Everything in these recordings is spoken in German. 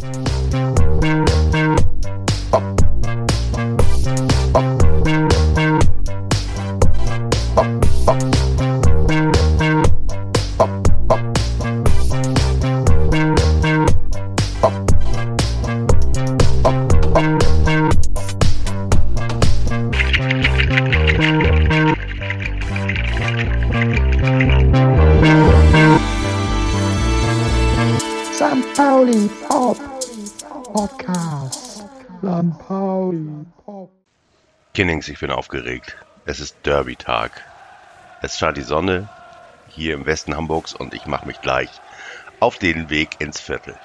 St. Kinnings, ich bin aufgeregt. Es ist Derby-Tag. Es scheint die Sonne hier im Westen Hamburgs und ich mache mich gleich auf den Weg ins Viertel.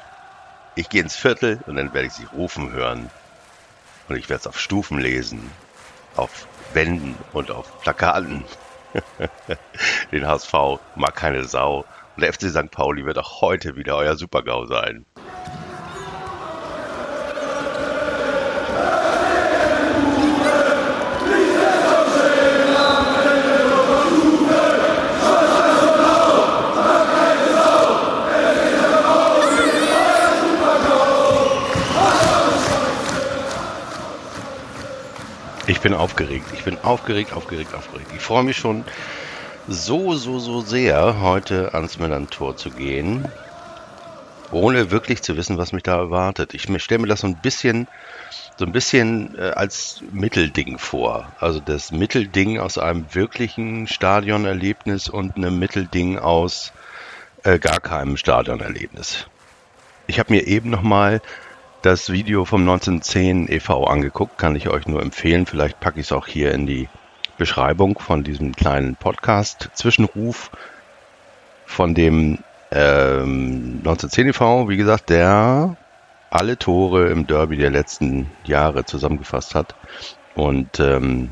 Ich gehe ins Viertel und dann werde ich sie rufen hören. Und ich werde es auf Stufen lesen, auf Wänden und auf Plakaten. den HSV mag keine Sau. Und der FC St. Pauli wird auch heute wieder euer Supergau sein. Bin aufgeregt. Ich bin aufgeregt, aufgeregt, aufgeregt. Ich freue mich schon so, so, so sehr, heute ans Millantor zu gehen, ohne wirklich zu wissen, was mich da erwartet. Ich stelle mir das so ein bisschen, so ein bisschen äh, als Mittelding vor. Also das Mittelding aus einem wirklichen Stadionerlebnis und einem Mittelding aus äh, gar keinem Stadionerlebnis. Ich habe mir eben noch mal das Video vom 1910 e.V. angeguckt, kann ich euch nur empfehlen. Vielleicht packe ich es auch hier in die Beschreibung von diesem kleinen Podcast. Zwischenruf von dem ähm, 1910 e.V., wie gesagt, der alle Tore im Derby der letzten Jahre zusammengefasst hat. Und ähm,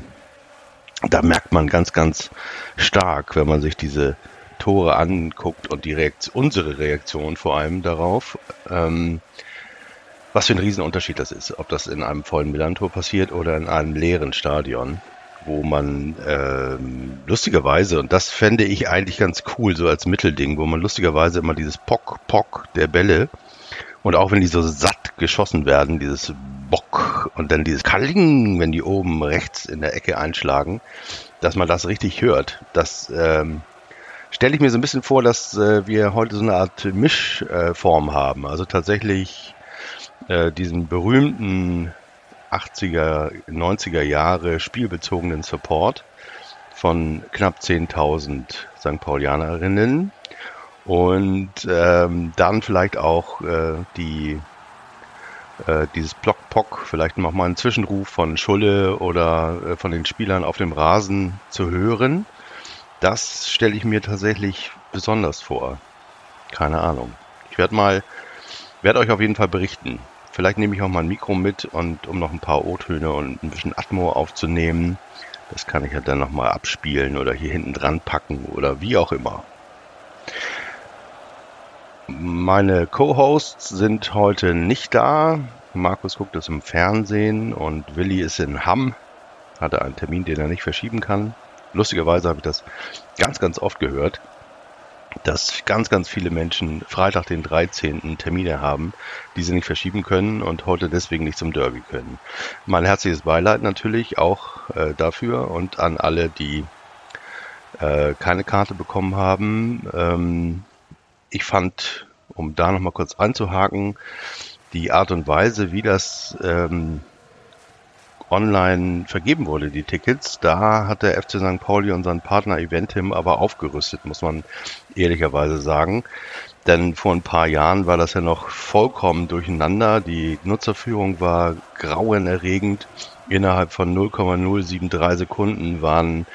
da merkt man ganz, ganz stark, wenn man sich diese Tore anguckt und die Reaktion, unsere Reaktion vor allem darauf, ähm, was für ein Riesenunterschied das ist, ob das in einem vollen Millantor passiert oder in einem leeren Stadion, wo man ähm, lustigerweise, und das fände ich eigentlich ganz cool, so als Mittelding, wo man lustigerweise immer dieses Pock, Pock der Bälle und auch wenn die so satt geschossen werden, dieses Bock und dann dieses Kaling, wenn die oben rechts in der Ecke einschlagen, dass man das richtig hört. Das ähm, stelle ich mir so ein bisschen vor, dass äh, wir heute so eine Art Mischform äh, haben. Also tatsächlich äh, diesen berühmten 80er, 90er Jahre spielbezogenen Support von knapp 10.000 St. Paulianerinnen und ähm, dann vielleicht auch äh, die äh, dieses Block-Pock, vielleicht noch mal einen Zwischenruf von Schulle oder äh, von den Spielern auf dem Rasen zu hören. Das stelle ich mir tatsächlich besonders vor. Keine Ahnung. Ich werde mal, werde euch auf jeden Fall berichten, Vielleicht nehme ich auch mal ein Mikro mit und um noch ein paar O-Töne und ein bisschen Atmo aufzunehmen. Das kann ich ja dann nochmal abspielen oder hier hinten dran packen oder wie auch immer. Meine Co-Hosts sind heute nicht da. Markus guckt es im Fernsehen und Willi ist in Hamm. Hatte einen Termin, den er nicht verschieben kann. Lustigerweise habe ich das ganz, ganz oft gehört dass ganz, ganz viele Menschen Freitag den 13. Termine haben, die sie nicht verschieben können und heute deswegen nicht zum Derby können. Mein herzliches Beileid natürlich auch äh, dafür und an alle, die äh, keine Karte bekommen haben. Ähm, ich fand, um da nochmal kurz anzuhaken, die Art und Weise, wie das ähm, online vergeben wurde, die Tickets. Da hat der FC St. Pauli unseren Partner Eventim aber aufgerüstet, muss man ehrlicherweise sagen. Denn vor ein paar Jahren war das ja noch vollkommen durcheinander. Die Nutzerführung war grauenerregend. Innerhalb von 0,073 Sekunden waren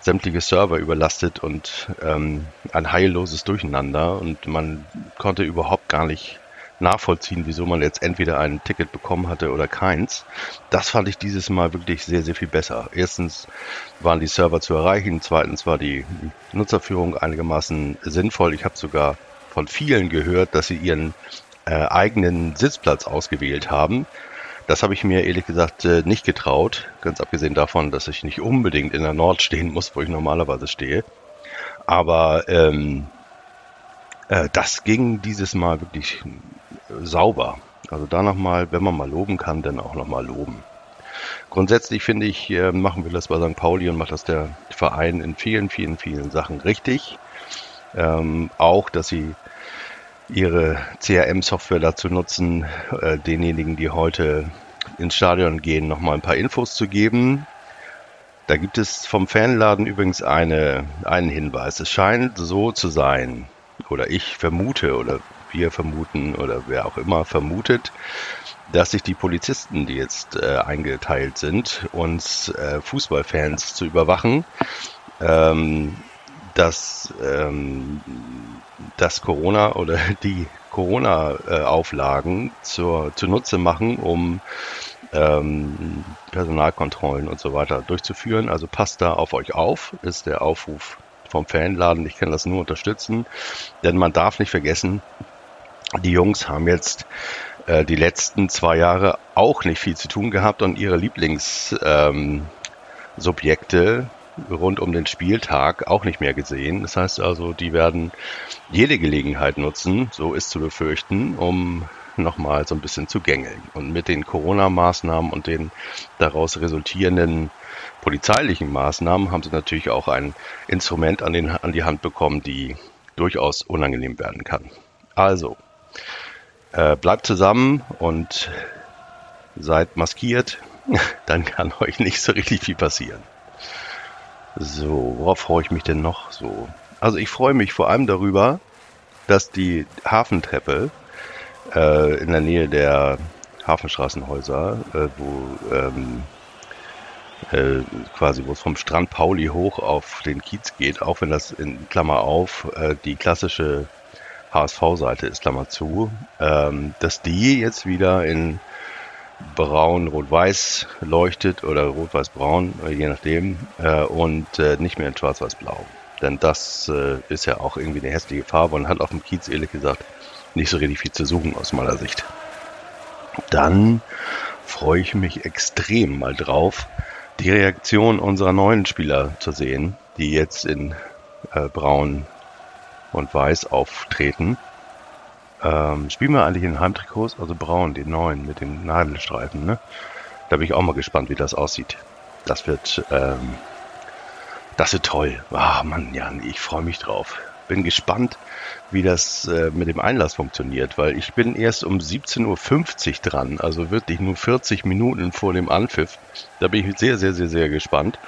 sämtliche Server überlastet und ähm, ein heilloses Durcheinander und man konnte überhaupt gar nicht nachvollziehen, wieso man jetzt entweder ein Ticket bekommen hatte oder keins. Das fand ich dieses Mal wirklich sehr, sehr viel besser. Erstens waren die Server zu erreichen, zweitens war die Nutzerführung einigermaßen sinnvoll. Ich habe sogar von vielen gehört, dass sie ihren äh, eigenen Sitzplatz ausgewählt haben. Das habe ich mir ehrlich gesagt äh, nicht getraut, ganz abgesehen davon, dass ich nicht unbedingt in der Nord stehen muss, wo ich normalerweise stehe. Aber ähm, äh, das ging dieses Mal wirklich sauber. Also da nochmal, wenn man mal loben kann, dann auch nochmal loben. Grundsätzlich finde ich, äh, machen wir das bei St. Pauli und macht das der Verein in vielen, vielen, vielen Sachen richtig. Ähm, auch, dass sie ihre CRM-Software dazu nutzen, äh, denjenigen, die heute ins Stadion gehen, nochmal ein paar Infos zu geben. Da gibt es vom Fanladen übrigens eine, einen Hinweis. Es scheint so zu sein, oder ich vermute, oder wir vermuten, oder wer auch immer vermutet, dass sich die Polizisten, die jetzt äh, eingeteilt sind, uns äh, Fußballfans zu überwachen, ähm, dass ähm, das Corona oder die Corona-Auflagen zur zunutze machen, um ähm, Personalkontrollen und so weiter durchzuführen. Also passt da auf euch auf, ist der Aufruf vom Fanladen. Ich kann das nur unterstützen, denn man darf nicht vergessen, die Jungs haben jetzt äh, die letzten zwei Jahre auch nicht viel zu tun gehabt und ihre Lieblingsobjekte ähm, rund um den Spieltag auch nicht mehr gesehen. Das heißt also, die werden jede Gelegenheit nutzen, so ist zu befürchten, um nochmal so ein bisschen zu gängeln. Und mit den Corona-Maßnahmen und den daraus resultierenden polizeilichen Maßnahmen haben sie natürlich auch ein Instrument an, den, an die Hand bekommen, die durchaus unangenehm werden kann. Also, äh, bleibt zusammen und seid maskiert, dann kann euch nicht so richtig viel passieren. So, worauf freue ich mich denn noch so? Also ich freue mich vor allem darüber, dass die Hafentreppe äh, in der Nähe der Hafenstraßenhäuser, äh, wo ähm, äh, quasi, wo es vom Strand Pauli hoch auf den Kiez geht, auch wenn das in Klammer auf äh, die klassische HSV-Seite ist, Klammer zu, ähm, dass die jetzt wieder in braun, rot-weiß leuchtet oder rot-weiß-braun, äh, je nachdem, äh, und äh, nicht mehr in schwarz-weiß-blau. Denn das äh, ist ja auch irgendwie eine hässliche Farbe und hat auf dem Kiez ehrlich gesagt nicht so richtig viel zu suchen aus meiner Sicht. Dann freue ich mich extrem mal drauf, die Reaktion unserer neuen Spieler zu sehen, die jetzt in äh, braun und weiß auftreten. Ähm, spielen wir eigentlich in Heimtrikots, also braun, die neuen mit den Nadelstreifen, ne? Da bin ich auch mal gespannt, wie das aussieht. Das wird, ähm, das wird toll. Ah, Mann, Jan, ich freue mich drauf. Bin gespannt, wie das äh, mit dem Einlass funktioniert, weil ich bin erst um 17.50 Uhr dran, also wirklich nur 40 Minuten vor dem Anpfiff. Da bin ich sehr, sehr, sehr, sehr gespannt,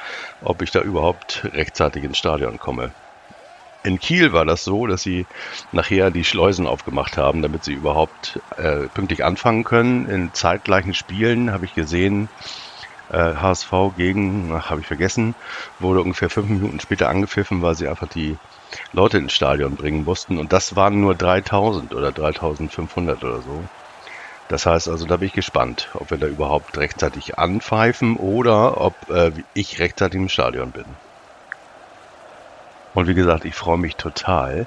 ob ich da überhaupt rechtzeitig ins Stadion komme. In Kiel war das so, dass sie nachher die Schleusen aufgemacht haben, damit sie überhaupt äh, pünktlich anfangen können. In zeitgleichen Spielen habe ich gesehen, äh, HSV gegen, habe ich vergessen, wurde ungefähr fünf Minuten später angepfiffen, weil sie einfach die Leute ins Stadion bringen mussten. Und das waren nur 3000 oder 3500 oder so. Das heißt also, da bin ich gespannt, ob wir da überhaupt rechtzeitig anpfeifen oder ob äh, ich rechtzeitig im Stadion bin. Und wie gesagt, ich freue mich total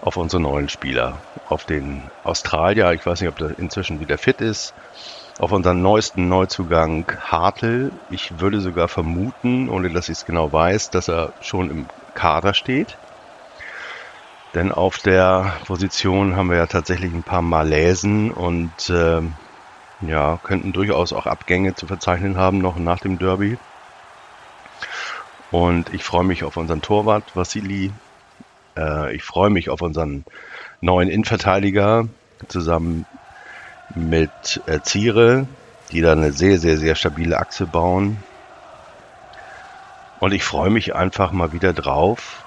auf unsere neuen Spieler. Auf den Australier, ich weiß nicht, ob der inzwischen wieder fit ist. Auf unseren neuesten Neuzugang Hartl. Ich würde sogar vermuten, ohne dass ich es genau weiß, dass er schon im Kader steht. Denn auf der Position haben wir ja tatsächlich ein paar Malaisen und äh, ja, könnten durchaus auch Abgänge zu verzeichnen haben, noch nach dem Derby. Und ich freue mich auf unseren Torwart Vassili. Äh, ich freue mich auf unseren neuen Innenverteidiger zusammen mit äh, Ziere, die da eine sehr, sehr, sehr stabile Achse bauen. Und ich freue mich einfach mal wieder drauf,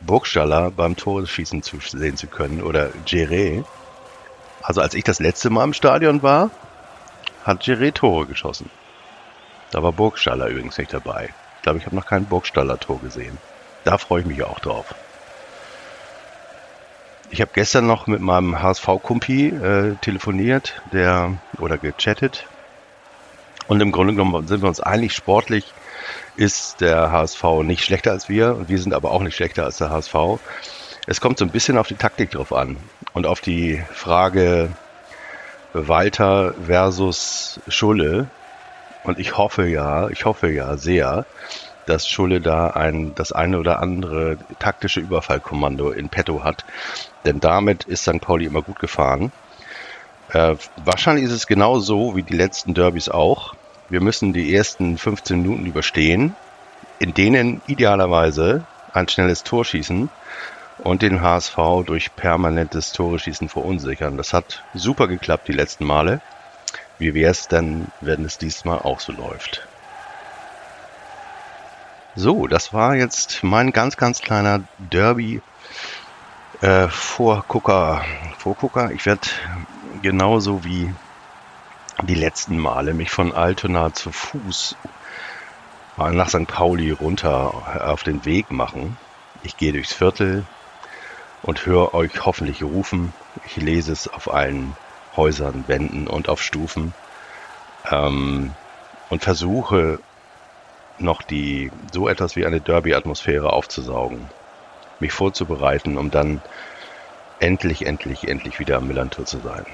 Burgstaller beim Torschießen zu sehen zu können oder Jere. Also als ich das letzte Mal im Stadion war, hat Jere Tore geschossen. Da war Burgstaller übrigens nicht dabei glaube, ich habe noch kein Burgstaller Tor gesehen. Da freue ich mich auch drauf. Ich habe gestern noch mit meinem HSV-Kumpi äh, telefoniert, der oder gechattet. Und im Grunde genommen sind wir uns einig, sportlich ist der HSV nicht schlechter als wir und wir sind aber auch nicht schlechter als der HSV. Es kommt so ein bisschen auf die Taktik drauf an und auf die Frage Walter versus Schulle, und ich hoffe ja, ich hoffe ja sehr, dass Schulle da ein, das eine oder andere taktische Überfallkommando in petto hat. Denn damit ist St. Pauli immer gut gefahren. Äh, wahrscheinlich ist es genau so wie die letzten Derbys auch. Wir müssen die ersten 15 Minuten überstehen, in denen idealerweise ein schnelles Tor schießen und den HSV durch permanentes Tore schießen verunsichern. Das hat super geklappt die letzten Male. Wie wäre es denn, wenn es diesmal auch so läuft? So, das war jetzt mein ganz, ganz kleiner Derby äh, Vorgucker. Vorgucker. Ich werde genauso wie die letzten Male mich von Altona zu Fuß nach St. Pauli runter auf den Weg machen. Ich gehe durchs Viertel und höre euch hoffentlich rufen. Ich lese es auf allen Häusern, Wänden und auf Stufen ähm, und versuche noch die so etwas wie eine Derby-Atmosphäre aufzusaugen, mich vorzubereiten, um dann endlich, endlich, endlich wieder am Millantor zu sein.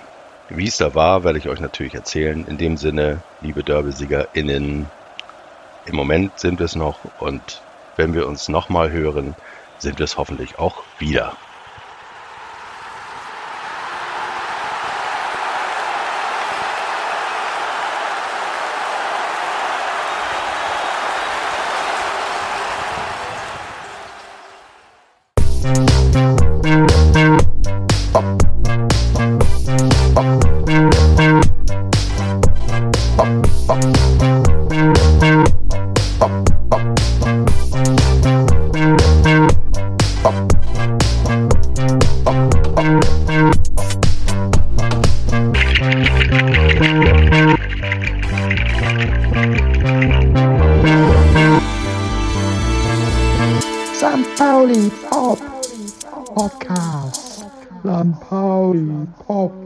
Wie es da war, werde ich euch natürlich erzählen. In dem Sinne, liebe Derby-SiegerInnen, im Moment sind wir es noch und wenn wir uns nochmal hören, sind wir es hoffentlich auch wieder.